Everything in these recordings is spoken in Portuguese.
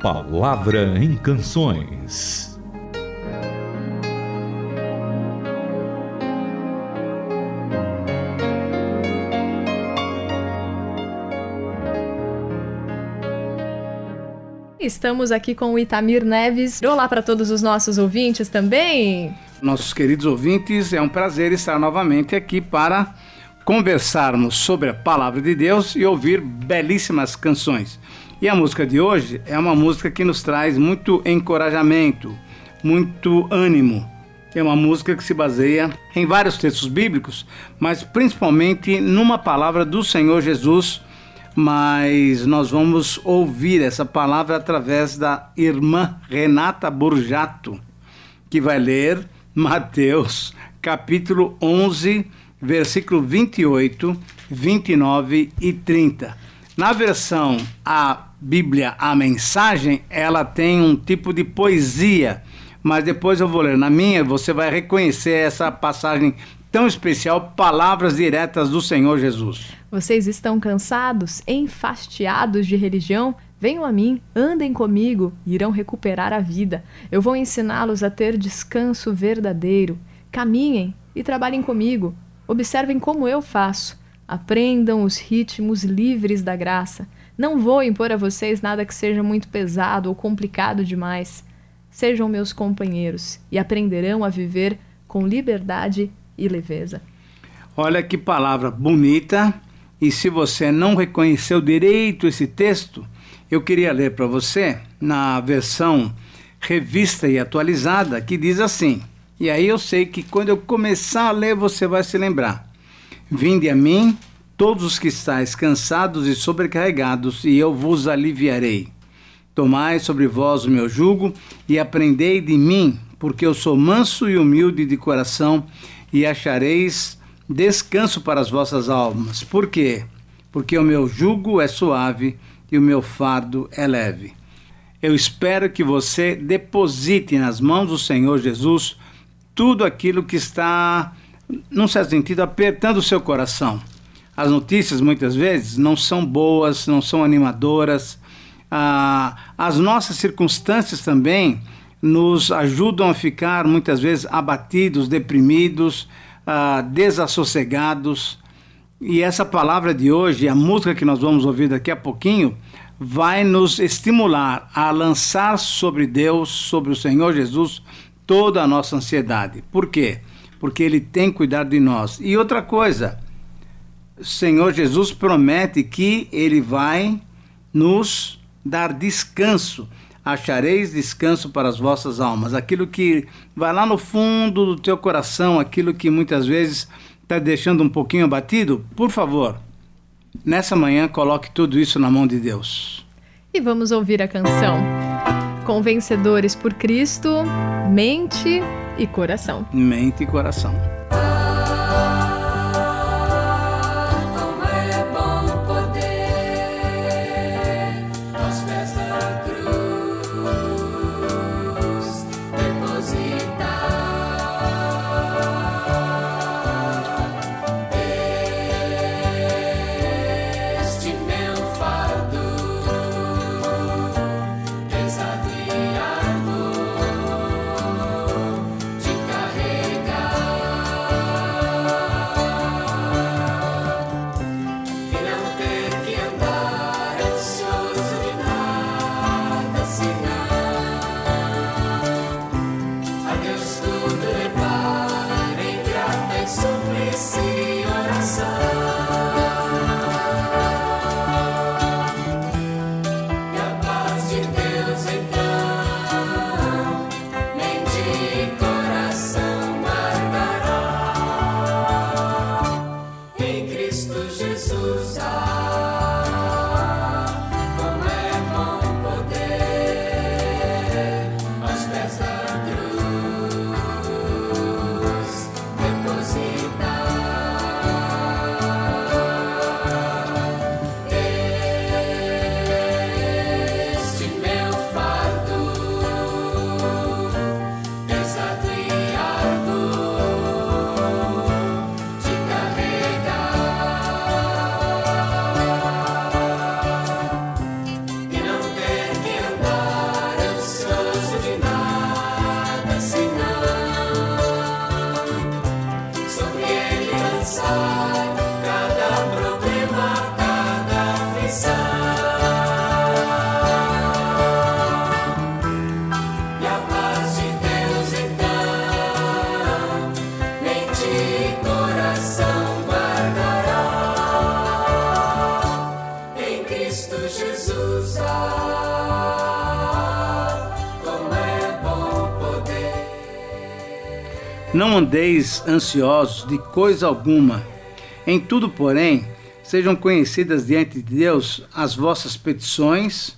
Palavra em Canções. Estamos aqui com o Itamir Neves. Olá para todos os nossos ouvintes também. Nossos queridos ouvintes, é um prazer estar novamente aqui para conversarmos sobre a palavra de Deus e ouvir belíssimas canções. E a música de hoje é uma música que nos traz muito encorajamento, muito ânimo. É uma música que se baseia em vários textos bíblicos, mas principalmente numa palavra do Senhor Jesus. Mas nós vamos ouvir essa palavra através da irmã Renata Burjato, que vai ler Mateus capítulo 11, versículo 28, 29 e 30. Na versão A Bíblia, a mensagem, ela tem um tipo de poesia, mas depois eu vou ler na minha, você vai reconhecer essa passagem tão especial, palavras diretas do Senhor Jesus. Vocês estão cansados, enfastiados de religião? Venham a mim, andem comigo e irão recuperar a vida. Eu vou ensiná-los a ter descanso verdadeiro. Caminhem e trabalhem comigo. Observem como eu faço. Aprendam os ritmos livres da graça. Não vou impor a vocês nada que seja muito pesado ou complicado demais. Sejam meus companheiros e aprenderão a viver com liberdade e leveza. Olha que palavra bonita. E se você não reconheceu direito esse texto, eu queria ler para você na versão revista e atualizada, que diz assim. E aí eu sei que quando eu começar a ler, você vai se lembrar. Vinde a mim, todos os que estáis cansados e sobrecarregados, e eu vos aliviarei. Tomai sobre vós o meu jugo e aprendei de mim, porque eu sou manso e humilde de coração, e achareis descanso para as vossas almas. Por quê? Porque o meu jugo é suave e o meu fardo é leve. Eu espero que você deposite nas mãos do Senhor Jesus tudo aquilo que está, num certo sentido, apertando o seu coração as notícias muitas vezes não são boas, não são animadoras. Ah, as nossas circunstâncias também nos ajudam a ficar muitas vezes abatidos, deprimidos, ah, desassossegados. E essa palavra de hoje, a música que nós vamos ouvir daqui a pouquinho, vai nos estimular a lançar sobre Deus, sobre o Senhor Jesus, toda a nossa ansiedade. Por quê? Porque Ele tem cuidado de nós. E outra coisa, Senhor Jesus promete que ele vai nos dar descanso. Achareis descanso para as vossas almas. Aquilo que vai lá no fundo do teu coração, aquilo que muitas vezes está deixando um pouquinho abatido, por favor, nessa manhã coloque tudo isso na mão de Deus. E vamos ouvir a canção Convencedores por Cristo, Mente e Coração. Mente e Coração. to. Não andeis ansiosos de coisa alguma. Em tudo, porém, sejam conhecidas diante de Deus as vossas petições,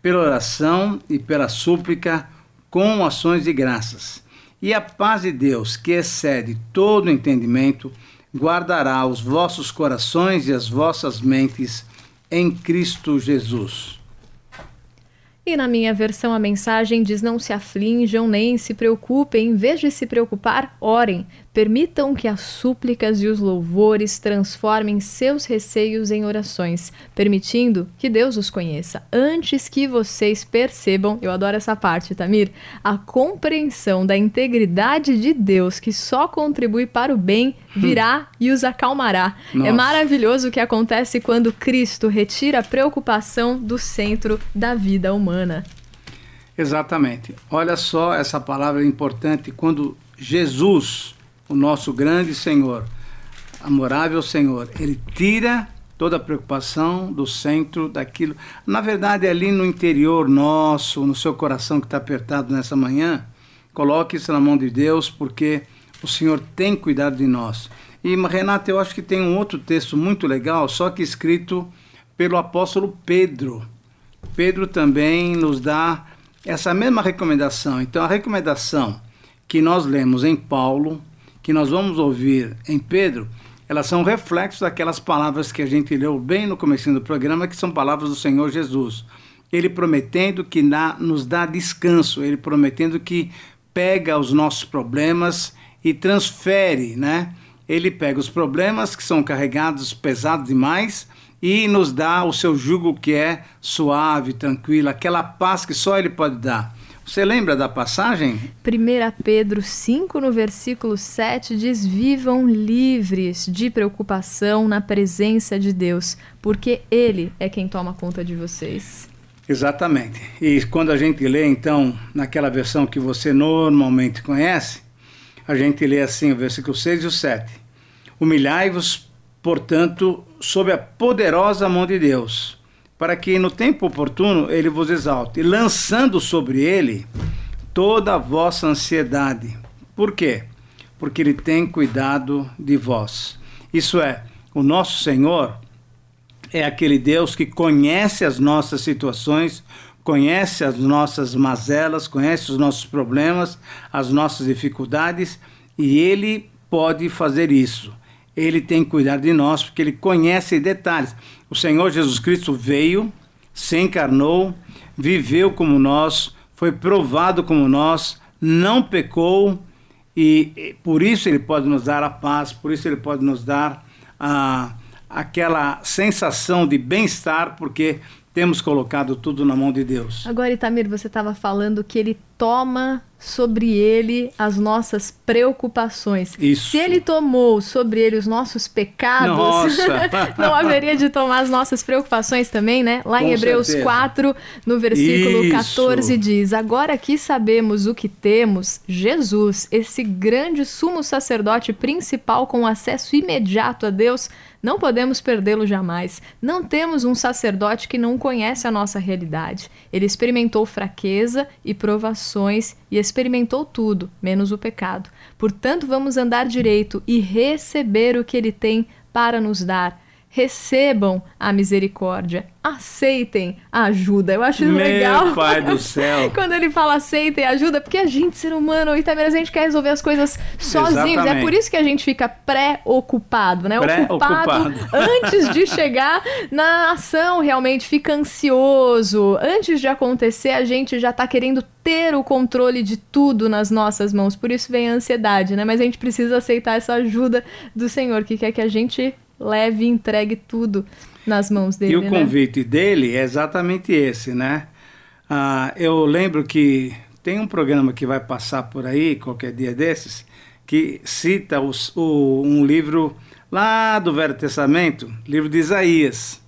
pela oração e pela súplica, com ações de graças. E a paz de Deus, que excede todo entendimento, guardará os vossos corações e as vossas mentes em Cristo Jesus. E na minha versão a mensagem diz: Não se aflinjam nem se preocupem, em vez de se preocupar, orem. Permitam que as súplicas e os louvores transformem seus receios em orações, permitindo que Deus os conheça. Antes que vocês percebam, eu adoro essa parte, Tamir, a compreensão da integridade de Deus, que só contribui para o bem, virá hum. e os acalmará. É Nossa. É maravilhoso o que acontece quando Cristo retira a preocupação do centro da vida humana. Exatamente. Olha só essa palavra importante quando Jesus o nosso grande Senhor, amorável Senhor, ele tira toda a preocupação do centro daquilo. Na verdade, ali no interior nosso, no seu coração que está apertado nessa manhã, coloque isso na mão de Deus, porque o Senhor tem cuidado de nós. E Renata, eu acho que tem um outro texto muito legal, só que escrito pelo apóstolo Pedro. Pedro também nos dá essa mesma recomendação. Então, a recomendação que nós lemos em Paulo, que nós vamos ouvir em Pedro, elas são reflexos daquelas palavras que a gente leu bem no começo do programa, que são palavras do Senhor Jesus. Ele prometendo que dá, nos dá descanso, ele prometendo que pega os nossos problemas e transfere, né? Ele pega os problemas que são carregados, pesados demais, e nos dá o seu jugo que é suave, tranquilo, aquela paz que só ele pode dar. Você lembra da passagem? 1 Pedro 5, no versículo 7, diz: Vivam livres de preocupação na presença de Deus, porque Ele é quem toma conta de vocês. Exatamente. E quando a gente lê, então, naquela versão que você normalmente conhece, a gente lê assim, o versículo 6 e o 7. Humilhai-vos, portanto, sob a poderosa mão de Deus para que no tempo oportuno ele vos exalte, lançando sobre ele toda a vossa ansiedade. Por quê? Porque ele tem cuidado de vós. Isso é, o nosso Senhor é aquele Deus que conhece as nossas situações, conhece as nossas mazelas, conhece os nossos problemas, as nossas dificuldades e ele pode fazer isso. Ele tem cuidado de nós porque ele conhece detalhes. O Senhor Jesus Cristo veio, se encarnou, viveu como nós, foi provado como nós, não pecou e por isso ele pode nos dar a paz, por isso ele pode nos dar a, aquela sensação de bem-estar, porque temos colocado tudo na mão de Deus. Agora, Itamir, você estava falando que ele toma sobre ele as nossas preocupações. Isso. Se ele tomou sobre ele os nossos pecados, não haveria de tomar as nossas preocupações também, né? Lá Com em Hebreus certeza. 4, no versículo Isso. 14, diz: Agora que sabemos o que temos, Jesus, esse grande sumo sacerdote principal com acesso imediato a Deus, não podemos perdê-lo jamais. Não temos um sacerdote que não conhece a nossa realidade. Ele experimentou fraqueza e provações e experimentou tudo, menos o pecado. Portanto, vamos andar direito e receber o que ele tem para nos dar recebam a misericórdia, aceitem a ajuda. Eu acho Meu legal. pai do céu. Quando ele fala aceitem a ajuda, porque a gente, ser humano, e também a gente quer resolver as coisas sozinhos. É por isso que a gente fica pré-ocupado, né? Pré Ocupado antes de chegar na ação, realmente fica ansioso. Antes de acontecer, a gente já tá querendo ter o controle de tudo nas nossas mãos. Por isso vem a ansiedade, né? Mas a gente precisa aceitar essa ajuda do Senhor, que quer que a gente leve e entregue tudo nas mãos dele. E o né? convite dele é exatamente esse, né? Ah, eu lembro que tem um programa que vai passar por aí, qualquer dia desses, que cita os, o, um livro lá do Velho Testamento, livro de Isaías.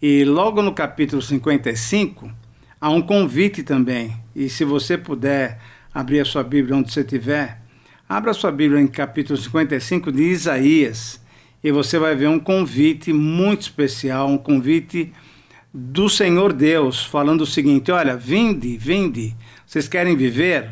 E logo no capítulo 55, há um convite também. E se você puder abrir a sua Bíblia onde você estiver, abra a sua Bíblia em capítulo 55 de Isaías e você vai ver um convite muito especial, um convite do Senhor Deus, falando o seguinte: olha, vinde, vinde, vocês querem viver?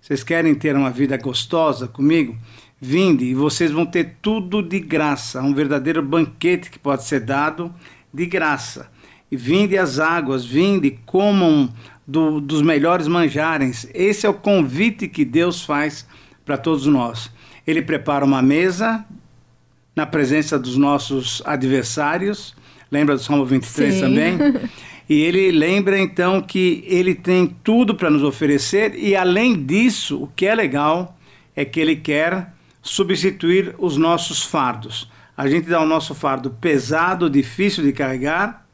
Vocês querem ter uma vida gostosa comigo? Vinde e vocês vão ter tudo de graça, um verdadeiro banquete que pode ser dado de graça. E vinde as águas, vinde, comam do, dos melhores manjares. Esse é o convite que Deus faz para todos nós. Ele prepara uma mesa na presença dos nossos adversários. Lembra do Salmo 23 Sim. também? E ele lembra então que ele tem tudo para nos oferecer, e além disso, o que é legal é que ele quer substituir os nossos fardos. A gente dá o nosso fardo pesado, difícil de carregar,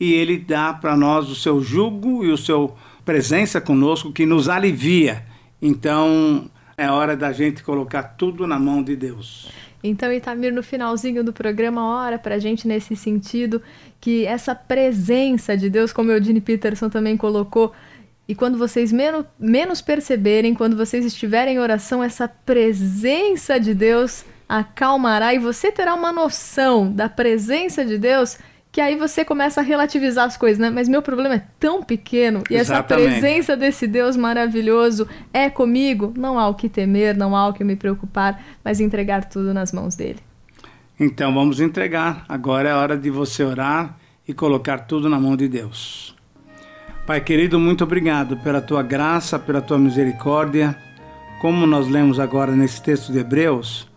e ele dá para nós o seu jugo e o seu presença conosco que nos alivia. Então, é hora da gente colocar tudo na mão de Deus. Então, Itamir, no finalzinho do programa, ora para a gente nesse sentido que essa presença de Deus, como o Eudine Peterson também colocou, e quando vocês menos, menos perceberem, quando vocês estiverem em oração, essa presença de Deus acalmará e você terá uma noção da presença de Deus que aí você começa a relativizar as coisas, né? Mas meu problema é tão pequeno e Exatamente. essa presença desse Deus maravilhoso é comigo, não há o que temer, não há o que me preocupar, mas entregar tudo nas mãos dele. Então vamos entregar. Agora é hora de você orar e colocar tudo na mão de Deus. Pai querido, muito obrigado pela tua graça, pela tua misericórdia. Como nós lemos agora nesse texto de Hebreus,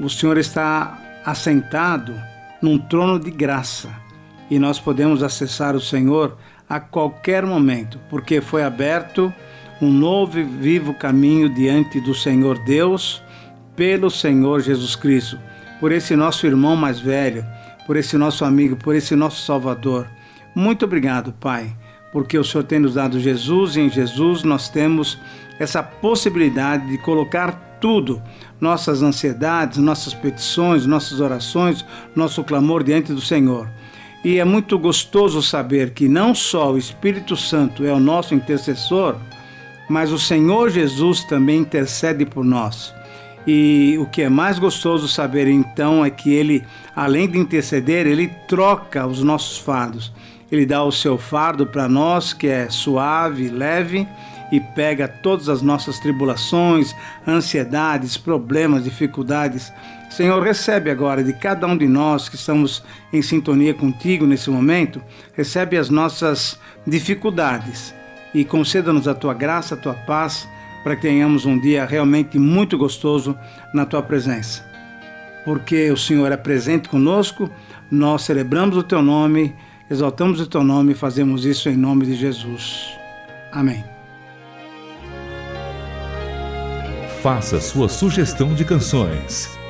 o Senhor está assentado num trono de graça e nós podemos acessar o Senhor a qualquer momento, porque foi aberto um novo e vivo caminho diante do Senhor Deus pelo Senhor Jesus Cristo, por esse nosso irmão mais velho, por esse nosso amigo, por esse nosso Salvador. Muito obrigado, Pai, porque o Senhor tem nos dado Jesus e em Jesus nós temos essa possibilidade de colocar tudo, nossas ansiedades, nossas petições, nossas orações, nosso clamor diante do Senhor. E é muito gostoso saber que não só o Espírito Santo é o nosso intercessor, mas o Senhor Jesus também intercede por nós. E o que é mais gostoso saber então é que ele, além de interceder, ele troca os nossos fardos. Ele dá o seu fardo para nós, que é suave, leve, e pega todas as nossas tribulações, ansiedades, problemas, dificuldades Senhor, recebe agora de cada um de nós que estamos em sintonia contigo nesse momento, recebe as nossas dificuldades e conceda-nos a tua graça, a tua paz, para que tenhamos um dia realmente muito gostoso na tua presença. Porque o Senhor é presente conosco, nós celebramos o teu nome, exaltamos o teu nome e fazemos isso em nome de Jesus. Amém. Faça sua sugestão de canções